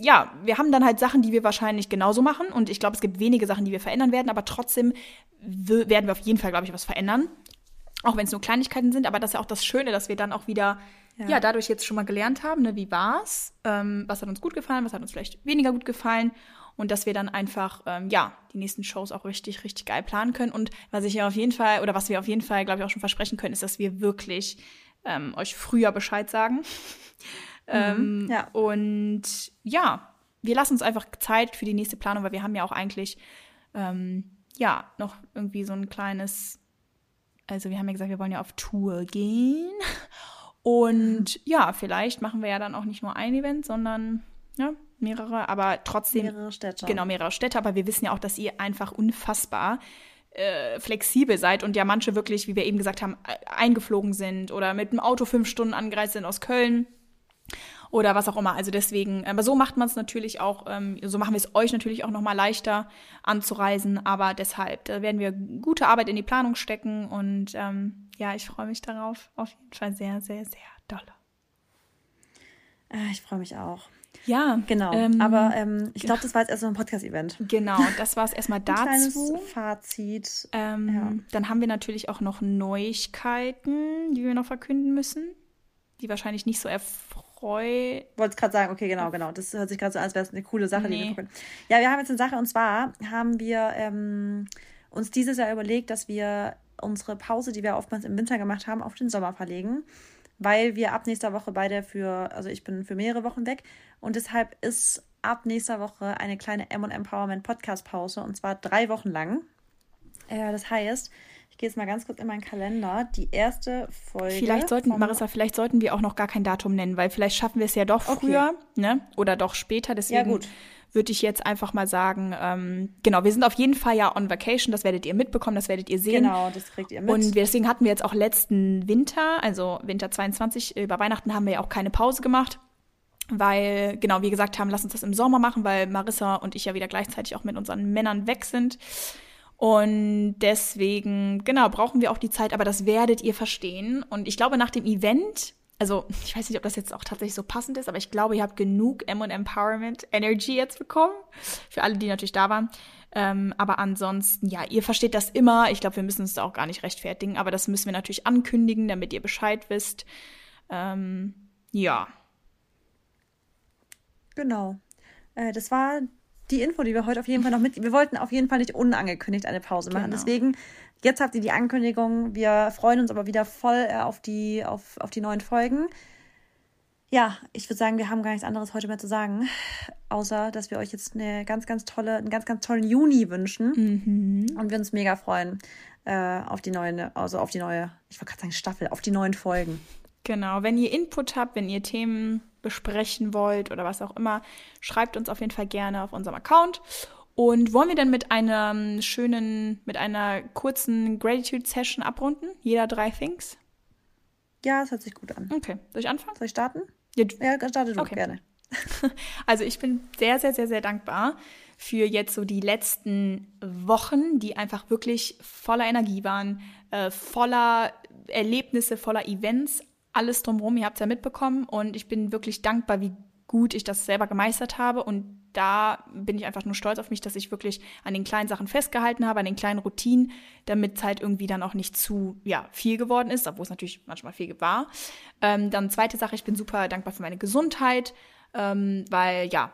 ja, wir haben dann halt Sachen, die wir wahrscheinlich genauso machen. Und ich glaube, es gibt wenige Sachen, die wir verändern werden, aber trotzdem werden wir auf jeden Fall, glaube ich, was verändern. Auch wenn es nur Kleinigkeiten sind, aber das ist ja auch das Schöne, dass wir dann auch wieder, ja, ja dadurch jetzt schon mal gelernt haben, ne, wie war's, ähm, was hat uns gut gefallen, was hat uns vielleicht weniger gut gefallen und dass wir dann einfach, ähm, ja, die nächsten Shows auch richtig, richtig geil planen können. Und was ich ja auf jeden Fall, oder was wir auf jeden Fall, glaube ich, auch schon versprechen können, ist, dass wir wirklich ähm, euch früher Bescheid sagen. Mhm, ähm, ja. Und ja, wir lassen uns einfach Zeit für die nächste Planung, weil wir haben ja auch eigentlich ähm, ja noch irgendwie so ein kleines, also wir haben ja gesagt, wir wollen ja auf Tour gehen. Und mhm. ja, vielleicht machen wir ja dann auch nicht nur ein Event, sondern ja, mehrere, aber trotzdem. Mehrere Städte. Genau, mehrere Städte, aber wir wissen ja auch, dass ihr einfach unfassbar äh, flexibel seid und ja manche wirklich, wie wir eben gesagt haben, eingeflogen sind oder mit dem Auto fünf Stunden angereist sind aus Köln oder was auch immer. Also deswegen, aber so macht man es natürlich auch, ähm, so machen wir es euch natürlich auch nochmal leichter anzureisen. Aber deshalb, da werden wir gute Arbeit in die Planung stecken und ähm, ja, ich freue mich darauf. Auf jeden Fall sehr, sehr, sehr dolle. Äh, ich freue mich auch. Ja, genau. Ähm, aber ähm, ich glaube, das war jetzt erstmal ein Podcast-Event. Genau, das war es erstmal dazu. Ein kleines Fazit. Ähm, ja. Dann haben wir natürlich auch noch Neuigkeiten, die wir noch verkünden müssen, die wahrscheinlich nicht so erfreut Freu. Wollte gerade sagen, okay, genau, genau. Das hört sich gerade so an, als wäre es eine coole Sache, nee. die wir gucken. Ja, wir haben jetzt eine Sache und zwar haben wir ähm, uns dieses Jahr überlegt, dass wir unsere Pause, die wir oftmals im Winter gemacht haben, auf den Sommer verlegen, weil wir ab nächster Woche beide für, also ich bin für mehrere Wochen weg und deshalb ist ab nächster Woche eine kleine M Empowerment Podcast Pause und zwar drei Wochen lang. Äh, das heißt, ich gehe jetzt mal ganz kurz in meinen Kalender. Die erste Folge. Vielleicht sollten, Marissa, vielleicht sollten wir auch noch gar kein Datum nennen, weil vielleicht schaffen wir es ja doch früher, okay. ne? Oder doch später. Deswegen ja, gut. würde ich jetzt einfach mal sagen, ähm, genau, wir sind auf jeden Fall ja on vacation, das werdet ihr mitbekommen, das werdet ihr sehen. Genau, das kriegt ihr mit. Und deswegen hatten wir jetzt auch letzten Winter, also Winter 22, über Weihnachten haben wir ja auch keine Pause gemacht weil, genau, wie gesagt haben, lass uns das im Sommer machen, weil Marissa und ich ja wieder gleichzeitig auch mit unseren Männern weg sind. Und deswegen, genau, brauchen wir auch die Zeit, aber das werdet ihr verstehen. Und ich glaube, nach dem Event, also ich weiß nicht, ob das jetzt auch tatsächlich so passend ist, aber ich glaube, ihr habt genug M und Empowerment Energy jetzt bekommen. Für alle, die natürlich da waren. Ähm, aber ansonsten, ja, ihr versteht das immer. Ich glaube, wir müssen uns da auch gar nicht rechtfertigen, aber das müssen wir natürlich ankündigen, damit ihr Bescheid wisst. Ähm, ja. Genau. Äh, das war die Info, die wir heute auf jeden Fall noch mit. Wir wollten auf jeden Fall nicht unangekündigt eine Pause machen. Genau. Deswegen, jetzt habt ihr die Ankündigung. Wir freuen uns aber wieder voll äh, auf, die, auf, auf die neuen Folgen. Ja, ich würde sagen, wir haben gar nichts anderes heute mehr zu sagen, außer dass wir euch jetzt eine ganz, ganz tolle, einen ganz, ganz tollen Juni wünschen mhm. und wir uns mega freuen äh, auf die neue, also auf die neue, ich wollte gerade sagen Staffel, auf die neuen Folgen. Genau, wenn ihr Input habt, wenn ihr Themen besprechen wollt oder was auch immer, schreibt uns auf jeden Fall gerne auf unserem Account. Und wollen wir dann mit einer schönen, mit einer kurzen Gratitude-Session abrunden? Jeder drei Things? Ja, das hört sich gut an. Okay, soll ich anfangen? Soll ich starten? Ja, ja starte du okay. gerne. Also ich bin sehr, sehr, sehr, sehr dankbar für jetzt so die letzten Wochen, die einfach wirklich voller Energie waren, äh, voller Erlebnisse, voller Events, alles drumherum. Ihr habt es ja mitbekommen und ich bin wirklich dankbar, wie gut ich das selber gemeistert habe und da bin ich einfach nur stolz auf mich, dass ich wirklich an den kleinen Sachen festgehalten habe, an den kleinen Routinen, damit es halt irgendwie dann auch nicht zu ja, viel geworden ist, obwohl es natürlich manchmal viel war. Ähm, dann zweite Sache, ich bin super dankbar für meine Gesundheit, ähm, weil ja,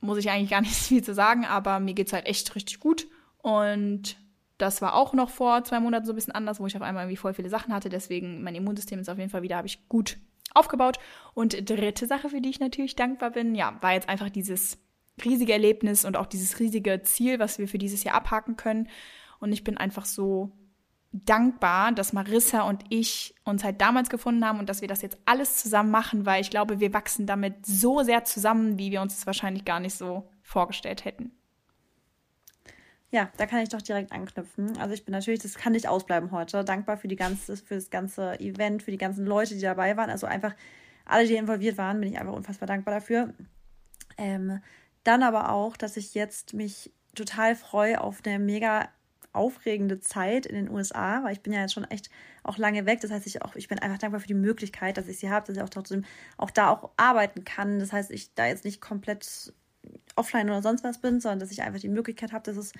muss ich eigentlich gar nicht viel zu sagen, aber mir geht es halt echt richtig gut und das war auch noch vor zwei Monaten so ein bisschen anders, wo ich auf einmal irgendwie voll viele Sachen hatte. Deswegen, mein Immunsystem ist auf jeden Fall wieder, habe ich gut aufgebaut. Und dritte Sache, für die ich natürlich dankbar bin, ja, war jetzt einfach dieses riesige Erlebnis und auch dieses riesige Ziel, was wir für dieses Jahr abhaken können. Und ich bin einfach so dankbar, dass Marissa und ich uns halt damals gefunden haben und dass wir das jetzt alles zusammen machen, weil ich glaube, wir wachsen damit so sehr zusammen, wie wir uns das wahrscheinlich gar nicht so vorgestellt hätten. Ja, da kann ich doch direkt anknüpfen. Also ich bin natürlich, das kann nicht ausbleiben heute, dankbar für die ganze, für das ganze Event, für die ganzen Leute, die dabei waren. Also einfach alle, die involviert waren, bin ich einfach unfassbar dankbar dafür. Ähm, dann aber auch, dass ich jetzt mich total freue auf eine mega aufregende Zeit in den USA, weil ich bin ja jetzt schon echt auch lange weg. Das heißt, ich auch, ich bin einfach dankbar für die Möglichkeit, dass ich sie habe, dass ich auch trotzdem auch da auch arbeiten kann. Das heißt, ich da jetzt nicht komplett offline oder sonst was bin, sondern dass ich einfach die Möglichkeit habe, dass es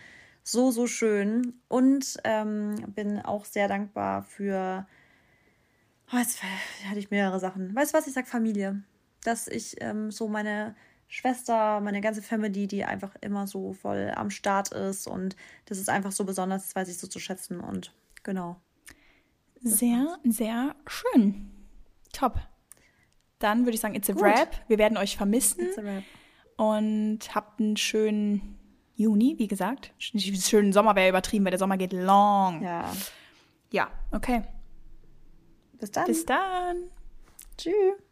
so, so schön. Und ähm, bin auch sehr dankbar für, oh, jetzt hatte ich mehrere Sachen. Weißt du was, ich sag Familie. Dass ich ähm, so meine Schwester, meine ganze Family, die einfach immer so voll am Start ist und das ist einfach so besonders, das weiß ich so zu schätzen und genau. Sehr, sehr schön. Top. Dann würde ich sagen, it's a Gut. wrap. Wir werden euch vermissen. It's a wrap. Und habt einen schönen Juni, wie gesagt. Schönen Sommer wäre übertrieben, weil der Sommer geht long. Ja. Ja, okay. Bis dann. Bis dann. Tschüss.